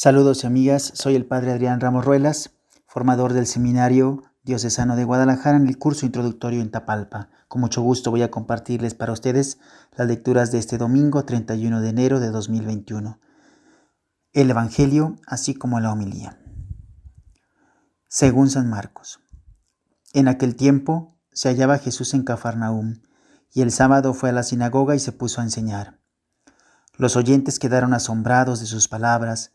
Saludos amigas, soy el Padre Adrián Ramos Ruelas, formador del Seminario Diocesano de Guadalajara en el curso introductorio en Tapalpa. Con mucho gusto voy a compartirles para ustedes las lecturas de este domingo 31 de enero de 2021. El Evangelio, así como la homilía. Según San Marcos. En aquel tiempo se hallaba Jesús en Cafarnaúm, y el sábado fue a la sinagoga y se puso a enseñar. Los oyentes quedaron asombrados de sus palabras,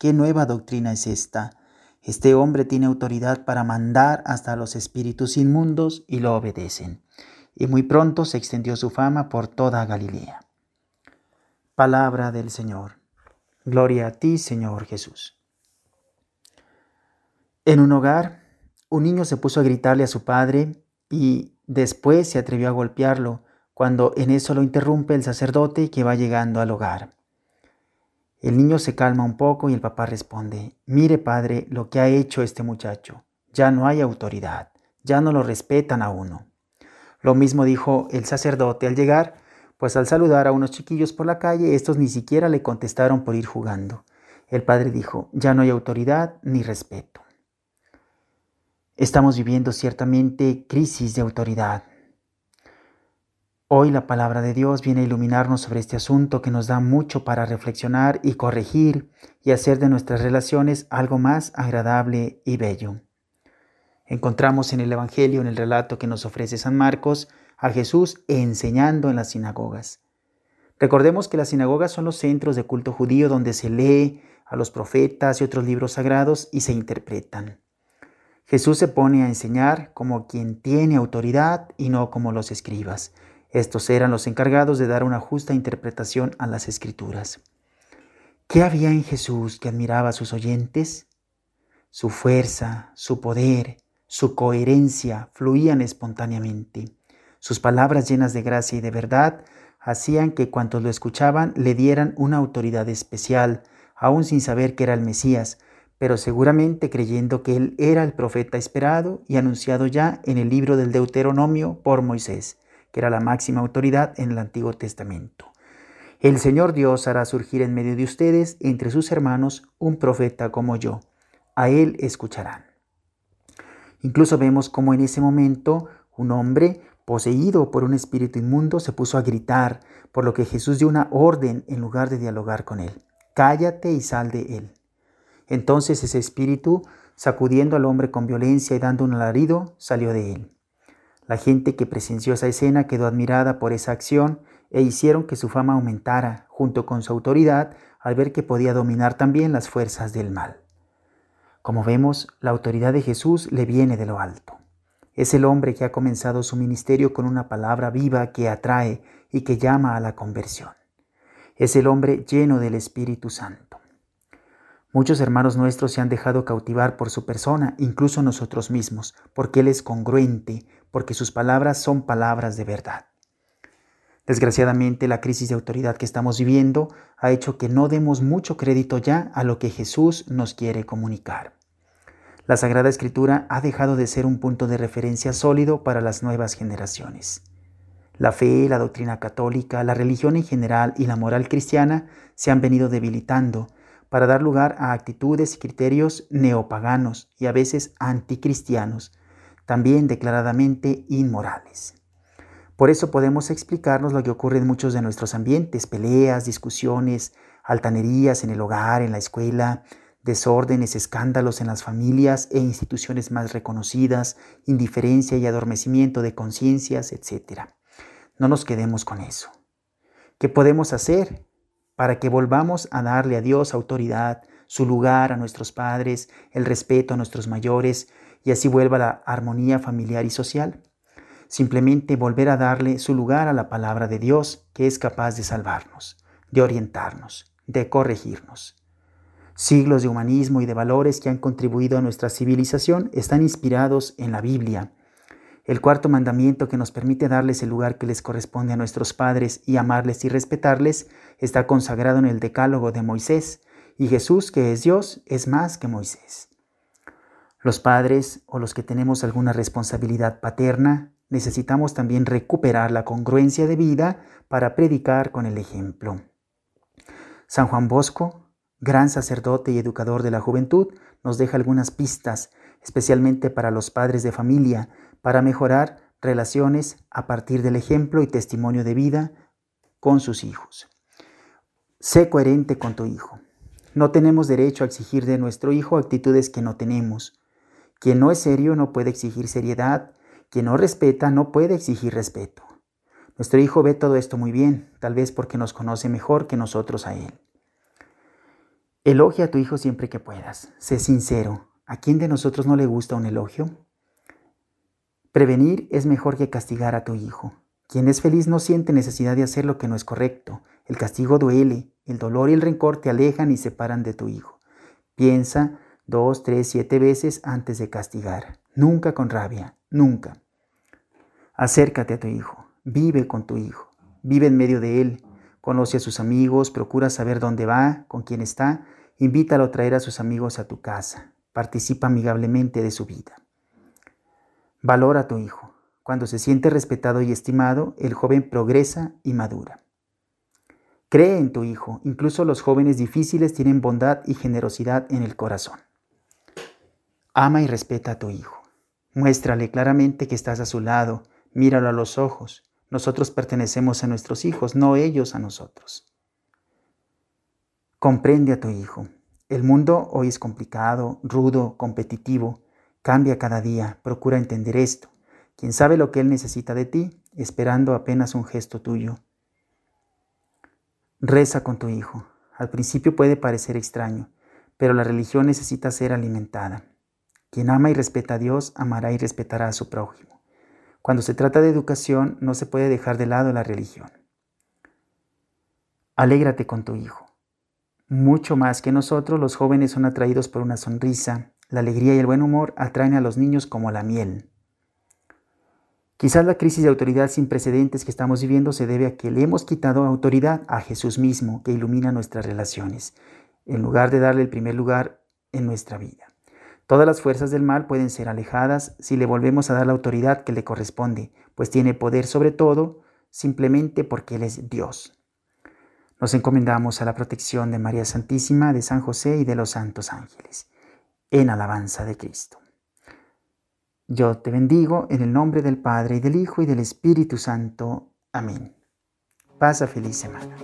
¿Qué nueva doctrina es esta? Este hombre tiene autoridad para mandar hasta los espíritus inmundos y lo obedecen. Y muy pronto se extendió su fama por toda Galilea. Palabra del Señor. Gloria a ti, Señor Jesús. En un hogar, un niño se puso a gritarle a su padre y después se atrevió a golpearlo, cuando en eso lo interrumpe el sacerdote que va llegando al hogar. El niño se calma un poco y el papá responde, mire padre lo que ha hecho este muchacho, ya no hay autoridad, ya no lo respetan a uno. Lo mismo dijo el sacerdote al llegar, pues al saludar a unos chiquillos por la calle, estos ni siquiera le contestaron por ir jugando. El padre dijo, ya no hay autoridad ni respeto. Estamos viviendo ciertamente crisis de autoridad. Hoy la palabra de Dios viene a iluminarnos sobre este asunto que nos da mucho para reflexionar y corregir y hacer de nuestras relaciones algo más agradable y bello. Encontramos en el Evangelio, en el relato que nos ofrece San Marcos, a Jesús enseñando en las sinagogas. Recordemos que las sinagogas son los centros de culto judío donde se lee a los profetas y otros libros sagrados y se interpretan. Jesús se pone a enseñar como quien tiene autoridad y no como los escribas estos eran los encargados de dar una justa interpretación a las escrituras. ¿Qué había en Jesús que admiraba a sus oyentes? Su fuerza, su poder, su coherencia fluían espontáneamente. Sus palabras llenas de gracia y de verdad hacían que cuantos lo escuchaban le dieran una autoridad especial, aún sin saber que era el Mesías, pero seguramente creyendo que él era el profeta esperado y anunciado ya en el libro del Deuteronomio por Moisés que era la máxima autoridad en el Antiguo Testamento. El Señor Dios hará surgir en medio de ustedes, entre sus hermanos, un profeta como yo. A él escucharán. Incluso vemos cómo en ese momento un hombre poseído por un espíritu inmundo se puso a gritar, por lo que Jesús dio una orden en lugar de dialogar con él. Cállate y sal de él. Entonces ese espíritu, sacudiendo al hombre con violencia y dando un alarido, salió de él. La gente que presenció esa escena quedó admirada por esa acción e hicieron que su fama aumentara junto con su autoridad al ver que podía dominar también las fuerzas del mal. Como vemos, la autoridad de Jesús le viene de lo alto. Es el hombre que ha comenzado su ministerio con una palabra viva que atrae y que llama a la conversión. Es el hombre lleno del Espíritu Santo. Muchos hermanos nuestros se han dejado cautivar por su persona, incluso nosotros mismos, porque Él es congruente, porque sus palabras son palabras de verdad. Desgraciadamente, la crisis de autoridad que estamos viviendo ha hecho que no demos mucho crédito ya a lo que Jesús nos quiere comunicar. La Sagrada Escritura ha dejado de ser un punto de referencia sólido para las nuevas generaciones. La fe, la doctrina católica, la religión en general y la moral cristiana se han venido debilitando para dar lugar a actitudes y criterios neopaganos y a veces anticristianos también declaradamente inmorales. Por eso podemos explicarnos lo que ocurre en muchos de nuestros ambientes, peleas, discusiones, altanerías en el hogar, en la escuela, desórdenes, escándalos en las familias e instituciones más reconocidas, indiferencia y adormecimiento de conciencias, etc. No nos quedemos con eso. ¿Qué podemos hacer para que volvamos a darle a Dios autoridad, su lugar a nuestros padres, el respeto a nuestros mayores y así vuelva la armonía familiar y social? Simplemente volver a darle su lugar a la palabra de Dios que es capaz de salvarnos, de orientarnos, de corregirnos. Siglos de humanismo y de valores que han contribuido a nuestra civilización están inspirados en la Biblia. El cuarto mandamiento que nos permite darles el lugar que les corresponde a nuestros padres y amarles y respetarles está consagrado en el decálogo de Moisés, y Jesús, que es Dios, es más que Moisés. Los padres o los que tenemos alguna responsabilidad paterna necesitamos también recuperar la congruencia de vida para predicar con el ejemplo. San Juan Bosco gran sacerdote y educador de la juventud, nos deja algunas pistas, especialmente para los padres de familia, para mejorar relaciones a partir del ejemplo y testimonio de vida con sus hijos. Sé coherente con tu hijo. No tenemos derecho a exigir de nuestro hijo actitudes que no tenemos. Quien no es serio no puede exigir seriedad, quien no respeta no puede exigir respeto. Nuestro hijo ve todo esto muy bien, tal vez porque nos conoce mejor que nosotros a él. Elogia a tu hijo siempre que puedas. Sé sincero. ¿A quién de nosotros no le gusta un elogio? Prevenir es mejor que castigar a tu hijo. Quien es feliz no siente necesidad de hacer lo que no es correcto. El castigo duele. El dolor y el rencor te alejan y separan de tu hijo. Piensa dos, tres, siete veces antes de castigar. Nunca con rabia. Nunca. Acércate a tu hijo. Vive con tu hijo. Vive en medio de él. Conoce a sus amigos, procura saber dónde va, con quién está, invítalo a traer a sus amigos a tu casa, participa amigablemente de su vida. Valora a tu hijo. Cuando se siente respetado y estimado, el joven progresa y madura. Cree en tu hijo, incluso los jóvenes difíciles tienen bondad y generosidad en el corazón. Ama y respeta a tu hijo. Muéstrale claramente que estás a su lado, míralo a los ojos, nosotros pertenecemos a nuestros hijos, no ellos a nosotros. Comprende a tu hijo. El mundo hoy es complicado, rudo, competitivo. Cambia cada día. Procura entender esto. Quien sabe lo que él necesita de ti, esperando apenas un gesto tuyo. Reza con tu hijo. Al principio puede parecer extraño, pero la religión necesita ser alimentada. Quien ama y respeta a Dios, amará y respetará a su prójimo. Cuando se trata de educación, no se puede dejar de lado la religión. Alégrate con tu hijo. Mucho más que nosotros, los jóvenes son atraídos por una sonrisa. La alegría y el buen humor atraen a los niños como la miel. Quizás la crisis de autoridad sin precedentes que estamos viviendo se debe a que le hemos quitado autoridad a Jesús mismo, que ilumina nuestras relaciones, en lugar de darle el primer lugar en nuestra vida. Todas las fuerzas del mal pueden ser alejadas si le volvemos a dar la autoridad que le corresponde, pues tiene poder sobre todo simplemente porque Él es Dios. Nos encomendamos a la protección de María Santísima, de San José y de los santos ángeles, en alabanza de Cristo. Yo te bendigo en el nombre del Padre y del Hijo y del Espíritu Santo. Amén. Pasa feliz semana.